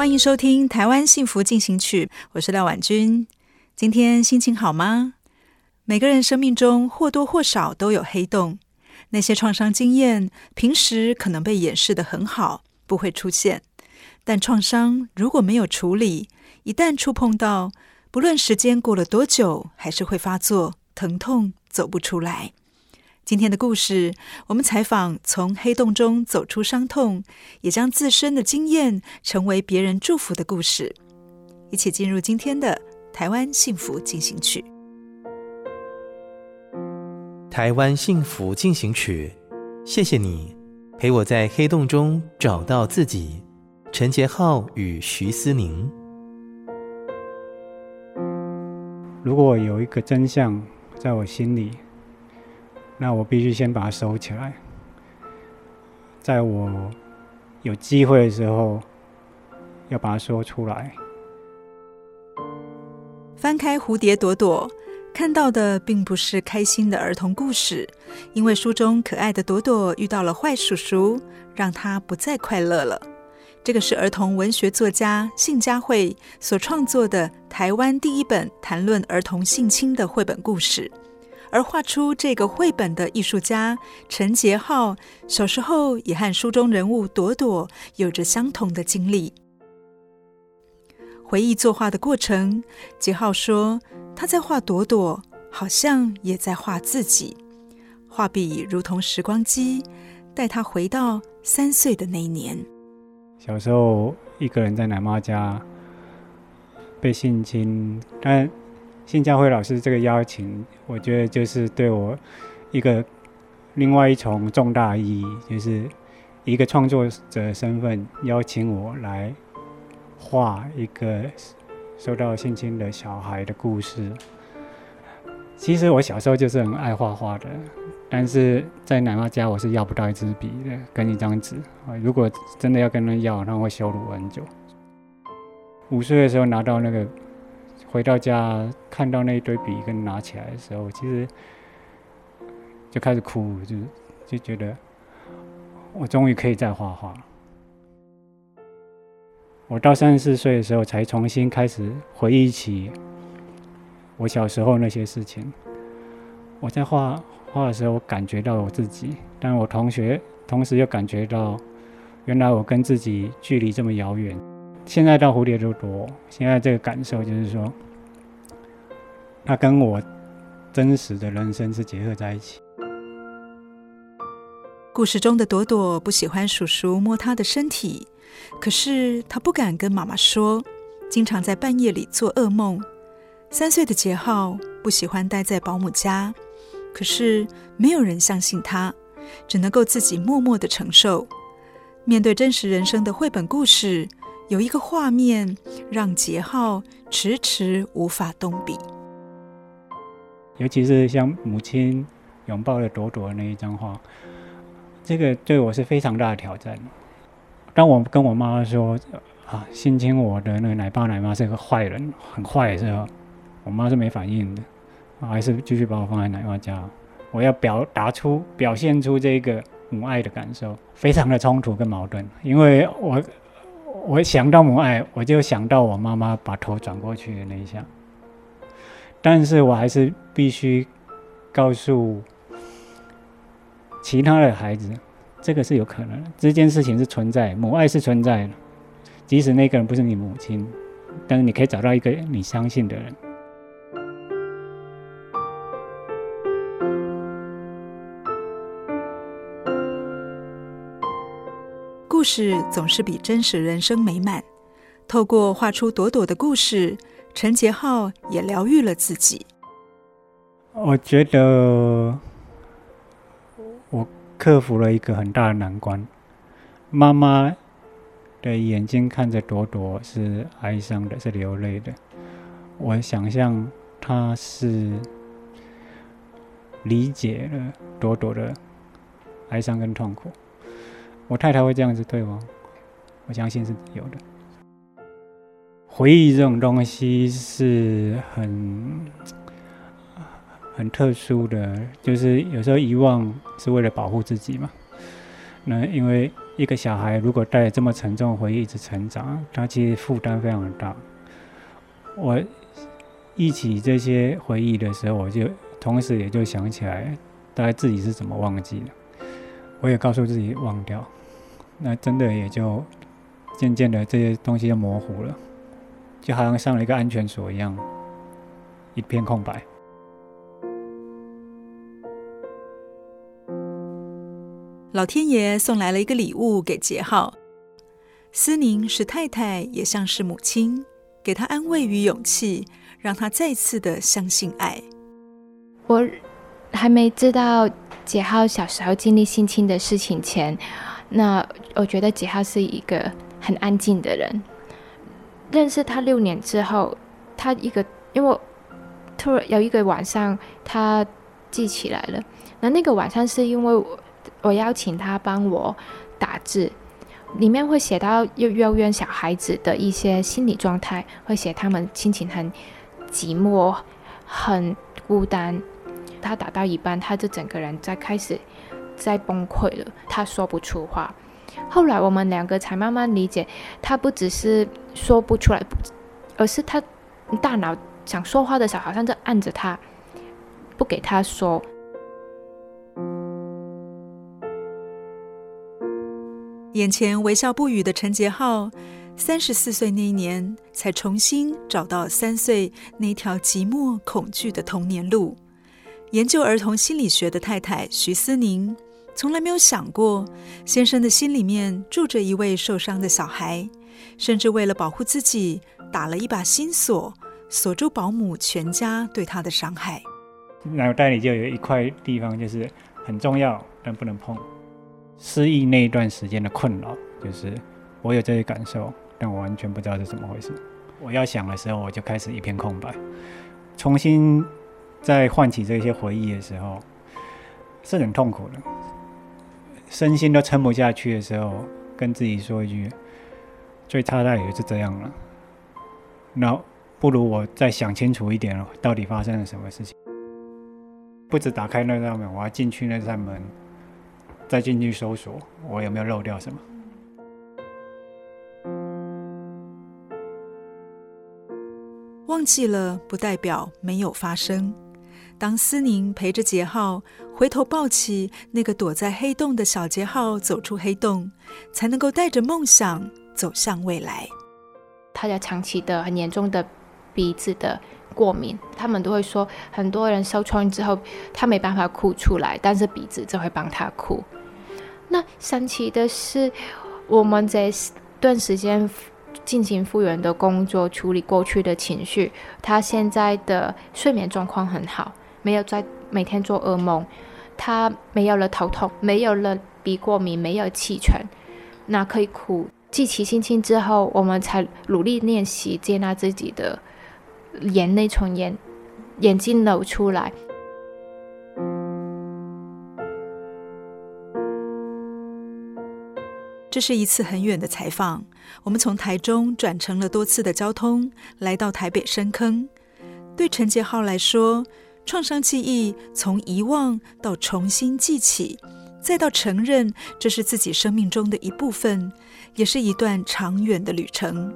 欢迎收听《台湾幸福进行曲》，我是廖婉君。今天心情好吗？每个人生命中或多或少都有黑洞，那些创伤经验平时可能被掩饰的很好，不会出现。但创伤如果没有处理，一旦触碰到，不论时间过了多久，还是会发作，疼痛走不出来。今天的故事，我们采访从黑洞中走出伤痛，也将自身的经验成为别人祝福的故事。一起进入今天的台湾幸福进行曲。台湾幸福进行曲，谢谢你陪我在黑洞中找到自己。陈杰浩与徐思宁。如果有一个真相在我心里。那我必须先把它收起来，在我有机会的时候，要把它说出来。翻开蝴蝶朵朵，看到的并不是开心的儿童故事，因为书中可爱的朵朵遇到了坏叔叔，让他不再快乐了。这个是儿童文学作家信佳慧所创作的台湾第一本谈论儿童性侵的绘本故事。而画出这个绘本的艺术家陈杰浩，小时候也和书中人物朵朵有着相同的经历。回忆作画的过程，杰浩说他在画朵朵，好像也在画自己。画笔如同时光机，带他回到三岁的那一年。小时候一个人在奶妈家被性侵，但。信佳慧老师这个邀请，我觉得就是对我一个另外一重重大意义，就是一个创作者身份邀请我来画一个受到性侵的小孩的故事。其实我小时候就是很爱画画的，但是在奶妈家我是要不到一支笔的，跟一张纸。如果真的要跟人要，那会羞辱很久。五岁的时候拿到那个。回到家看到那一堆笔跟拿起来的时候，其实就开始哭，就就觉得我终于可以再画画。我到三十四岁的时候，才重新开始回忆起我小时候那些事情。我在画画的时候，感觉到我自己，但我同学同时又感觉到，原来我跟自己距离这么遥远。现在到蝴蝶就多，现在这个感受就是说，他跟我真实的人生是结合在一起。故事中的朵朵不喜欢叔叔摸她的身体，可是她不敢跟妈妈说，经常在半夜里做噩梦。三岁的杰浩不喜欢待在保姆家，可是没有人相信他，只能够自己默默的承受。面对真实人生的绘本故事。有一个画面让杰浩迟迟无法动笔，尤其是像母亲拥抱了朵朵的那一张画，这个对我是非常大的挑战。当我跟我妈妈说啊，性侵我的那个奶爸奶妈是个坏人，很坏的时候，我妈是没反应的，还是继续把我放在奶妈家。我要表达出、表现出这个母爱的感受，非常的冲突跟矛盾，因为我。我想到母爱，我就想到我妈妈把头转过去的那一下。但是我还是必须告诉其他的孩子，这个是有可能的，这件事情是存在，母爱是存在的。即使那个人不是你母亲，但是你可以找到一个你相信的人。故事总是比真实人生美满。透过画出朵朵的故事，陈杰浩也疗愈了自己。我觉得我克服了一个很大的难关。妈妈的眼睛看着朵朵是哀伤的，是流泪的。我想象她是理解了朵朵的哀伤跟痛苦。我太太会这样子对我，我相信是有的。回忆这种东西是很很特殊的，就是有时候遗忘是为了保护自己嘛。那因为一个小孩如果带着这么沉重回忆一直成长，他其实负担非常大。我忆起这些回忆的时候，我就同时也就想起来，大概自己是怎么忘记的。我也告诉自己忘掉。那真的也就渐渐的这些东西就模糊了，就好像上了一个安全锁一样，一片空白。老天爷送来了一个礼物给杰浩，思宁是太太，也像是母亲，给他安慰与勇气，让他再次的相信爱。我还没知道杰浩小时候经历性侵的事情前。那我觉得杰浩是一个很安静的人。认识他六年之后，他一个因为突然有一个晚上，他记起来了。那那个晚上是因为我我邀请他帮我打字，里面会写到幼幼儿园小孩子的一些心理状态，会写他们心情很寂寞、很孤单。他打到一半，他就整个人在开始。在崩溃了，他说不出话。后来我们两个才慢慢理解，他不只是说不出来，而是他大脑想说话的时候，好像在按着他，不给他说。眼前微笑不语的陈杰浩，三十四岁那一年才重新找到三岁那条寂寞恐惧的童年路。研究儿童心理学的太太徐思宁。从来没有想过，先生的心里面住着一位受伤的小孩，甚至为了保护自己，打了一把心锁，锁住保姆全家对他的伤害。脑袋里就有一块地方，就是很重要但不能碰。失忆那一段时间的困扰，就是我有这些感受，但我完全不知道是怎么回事。我要想的时候，我就开始一片空白。重新再唤起这些回忆的时候，是很痛苦的。身心都撑不下去的时候，跟自己说一句：“最差的也就这样了。”那不如我再想清楚一点，到底发生了什么事情？不止打开那扇门，我要进去那扇门，再进去搜索，我有没有漏掉什么？忘记了不代表没有发生。当思宁陪着杰浩回头抱起那个躲在黑洞的小杰浩走出黑洞，才能够带着梦想走向未来。他有长期的很严重的鼻子的过敏，他们都会说，很多人受创之后，他没办法哭出来，但是鼻子就会帮他哭。那神奇的是，我们这段时间进行复原的工作，处理过去的情绪，他现在的睡眠状况很好。没有再每天做噩梦，他没有了头痛，没有了鼻过敏，没有气喘，那可以哭。记起心情之后，我们才努力练习接纳自己的眼泪从眼眼睛流出来。这是一次很远的采访，我们从台中转乘了多次的交通，来到台北深坑。对陈杰浩来说，创伤记忆从遗忘到重新记起，再到承认这是自己生命中的一部分，也是一段长远的旅程。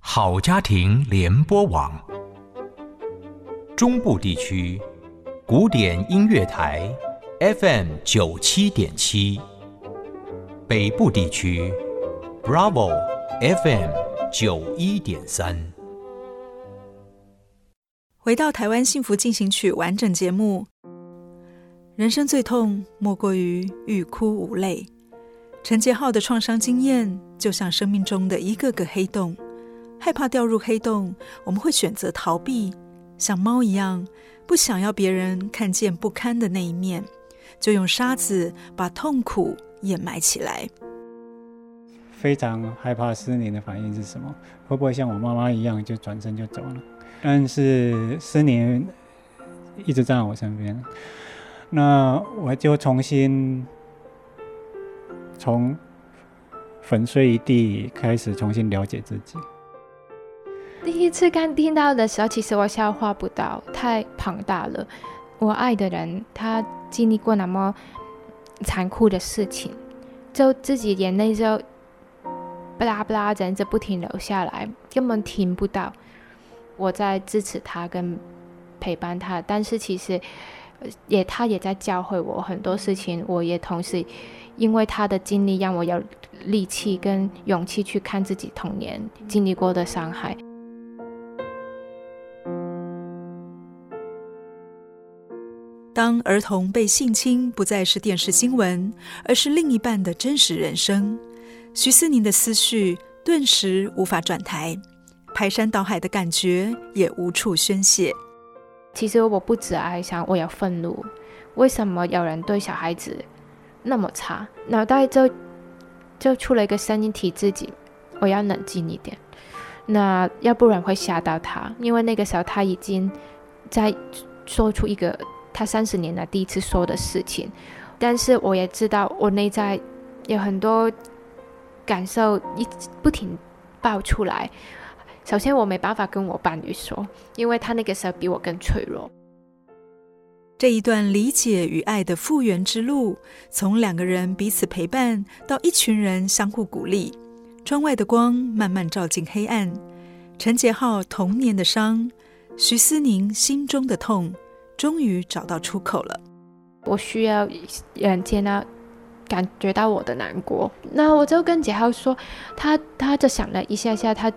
好家庭联播网，中部地区古典音乐台，FM 九七点七，北部地区，Bravo FM 九一点三。回到台湾幸福进行曲完整节目，人生最痛莫过于欲哭无泪。陈杰浩的创伤经验就像生命中的一个个黑洞，害怕掉入黑洞，我们会选择逃避，像猫一样，不想要别人看见不堪的那一面，就用沙子把痛苦掩埋起来。非常害怕失联的反应是什么？会不会像我妈妈一样就转身就走了？但是失联一直站在我身边，那我就重新从粉碎一地开始重新了解自己。第一次刚听到的时候，其实我消化不到，太庞大了。我爱的人，他经历过那么残酷的事情，就自己眼泪就巴拉巴拉，忍着不停流下来，根本听不到。我在支持他跟陪伴他，但是其实也他也在教会我很多事情。我也同时因为他的经历，让我有力气跟勇气去看自己童年经历过的伤害。当儿童被性侵不再是电视新闻，而是另一半的真实人生，徐思宁的思绪顿时无法转台。排山倒海的感觉也无处宣泄。其实我不止哀伤，我有愤怒。为什么有人对小孩子那么差？脑袋就就出了一个声音提自己：我要冷静一点。那要不然会吓到他，因为那个时候他已经在说出一个他三十年来第一次说的事情。但是我也知道，我内在有很多感受一直不停爆出来。首先，我没办法跟我伴侣说，因为他那个时候比我更脆弱。这一段理解与爱的复原之路，从两个人彼此陪伴，到一群人相互鼓励，窗外的光慢慢照进黑暗。陈杰浩童年的伤，徐思宁心中的痛，终于找到出口了。我需要人接纳。感觉到我的难过，那我就跟杰浩说，他他就想了一下下，他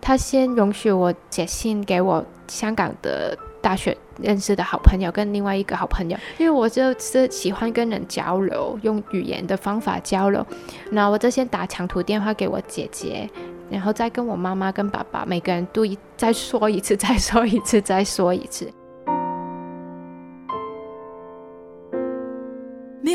他先容许我写信给我香港的大学认识的好朋友跟另外一个好朋友，因为我就是喜欢跟人交流，用语言的方法交流。那我就先打长途电话给我姐姐，然后再跟我妈妈跟爸爸，每个人都一 再说一次，再说一次，再说一次。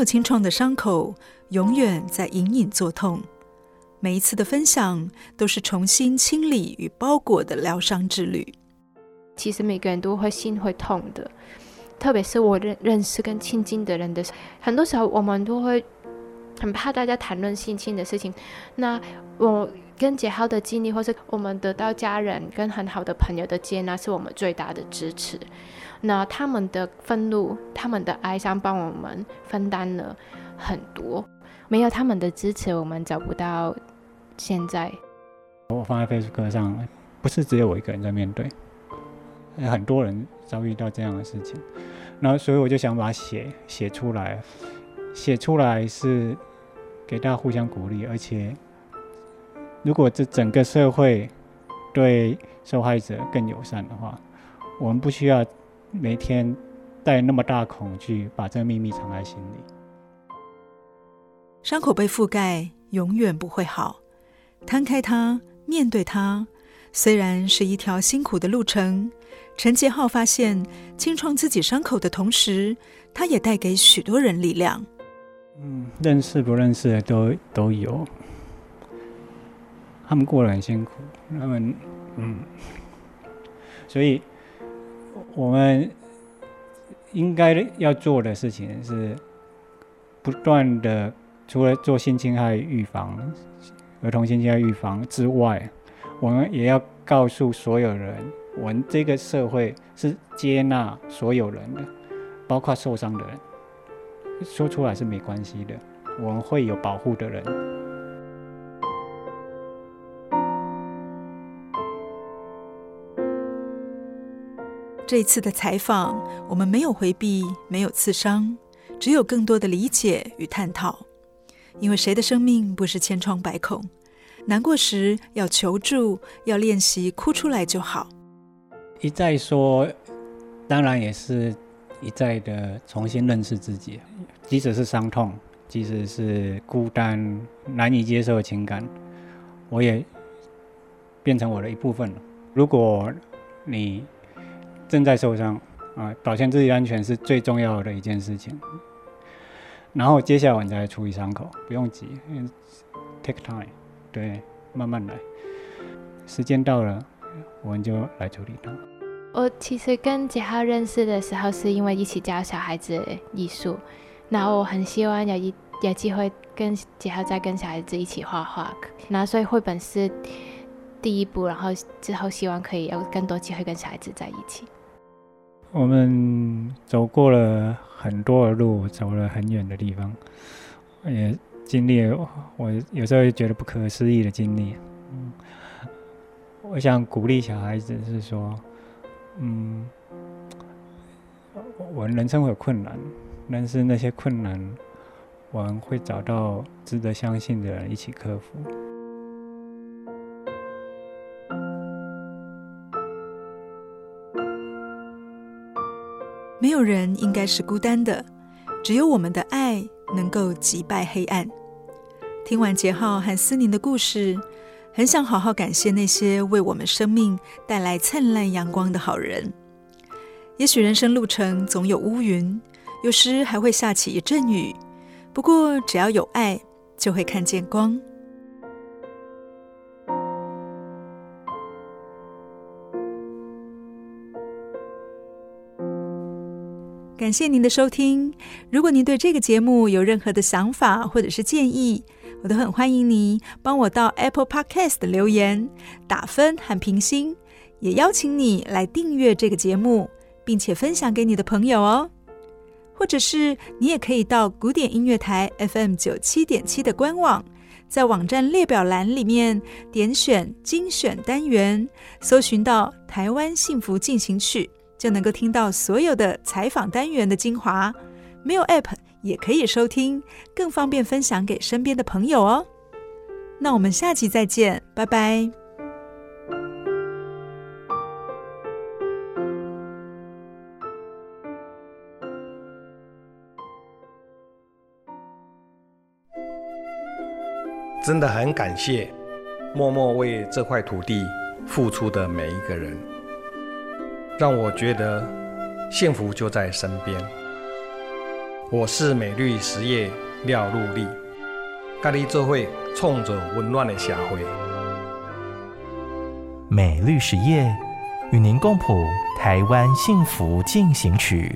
有清创的伤口，永远在隐隐作痛。每一次的分享，都是重新清理与包裹的疗伤之旅。其实每个人都会心会痛的，特别是我认认识跟亲近的人的时候，很多时候我们都会很怕大家谈论性侵的事情。那我跟杰浩的经历，或是我们得到家人跟很好的朋友的接纳，是我们最大的支持。那他们的愤怒，他们的哀伤，帮我们分担了很多。没有他们的支持，我们找不到现在。我放在 Facebook 上，不是只有我一个人在面对，很多人遭遇到这样的事情。然后，所以我就想把写写出来，写出来是给大家互相鼓励。而且，如果这整个社会对受害者更友善的话，我们不需要。每天带那么大恐惧，把这个秘密藏在心里。伤口被覆盖，永远不会好。摊开它，面对它，虽然是一条辛苦的路程。陈杰浩发现，清创自己伤口的同时，他也带给许多人力量。嗯，认识不认识的都都有。他们过得很辛苦，他们嗯，所以。我们应该要做的事情是不断的，除了做性侵害预防、儿童性侵害预防之外，我们也要告诉所有人，我们这个社会是接纳所有人的，包括受伤的人，说出来是没关系的，我们会有保护的人。这次的采访，我们没有回避，没有刺伤，只有更多的理解与探讨。因为谁的生命不是千疮百孔？难过时要求助，要练习哭出来就好。一再说，当然也是一再的重新认识自己。即使是伤痛，即使是孤单、难以接受的情感，我也变成我的一部分。如果你正在受伤啊，保全自己安全是最重要的一件事情。然后接下来你再处理伤口，不用急，take time，对，慢慢来。时间到了，我们就来处理它。我其实跟杰浩认识的时候，是因为一起教小孩子艺术，然后我很希望有一有机会跟杰浩再跟小孩子一起画画，那所以绘本是第一步，然后之后希望可以有更多机会跟小孩子在一起。我们走过了很多的路，走了很远的地方，也经历了我有时候觉得不可思议的经历。嗯，我想鼓励小孩子是说，嗯，我人生会有困难，但是那些困难，我们会找到值得相信的人一起克服。没有人应该是孤单的，只有我们的爱能够击败黑暗。听完杰浩和思宁的故事，很想好好感谢那些为我们生命带来灿烂阳光的好人。也许人生路程总有乌云，有时还会下起一阵雨，不过只要有爱，就会看见光。感谢您的收听。如果您对这个节目有任何的想法或者是建议，我都很欢迎你帮我到 Apple Podcast 留言、打分和评星，也邀请你来订阅这个节目，并且分享给你的朋友哦。或者是你也可以到古典音乐台 FM 九七点七的官网，在网站列表栏里面点选精选单元，搜寻到《台湾幸福进行曲》。就能够听到所有的采访单元的精华，没有 App 也可以收听，更方便分享给身边的朋友哦。那我们下期再见，拜拜。真的很感谢默默为这块土地付出的每一个人。让我觉得幸福就在身边。我是美绿实业廖陆立，咖喱做会冲着温暖的社会。美绿实业与您共谱台湾幸福进行曲。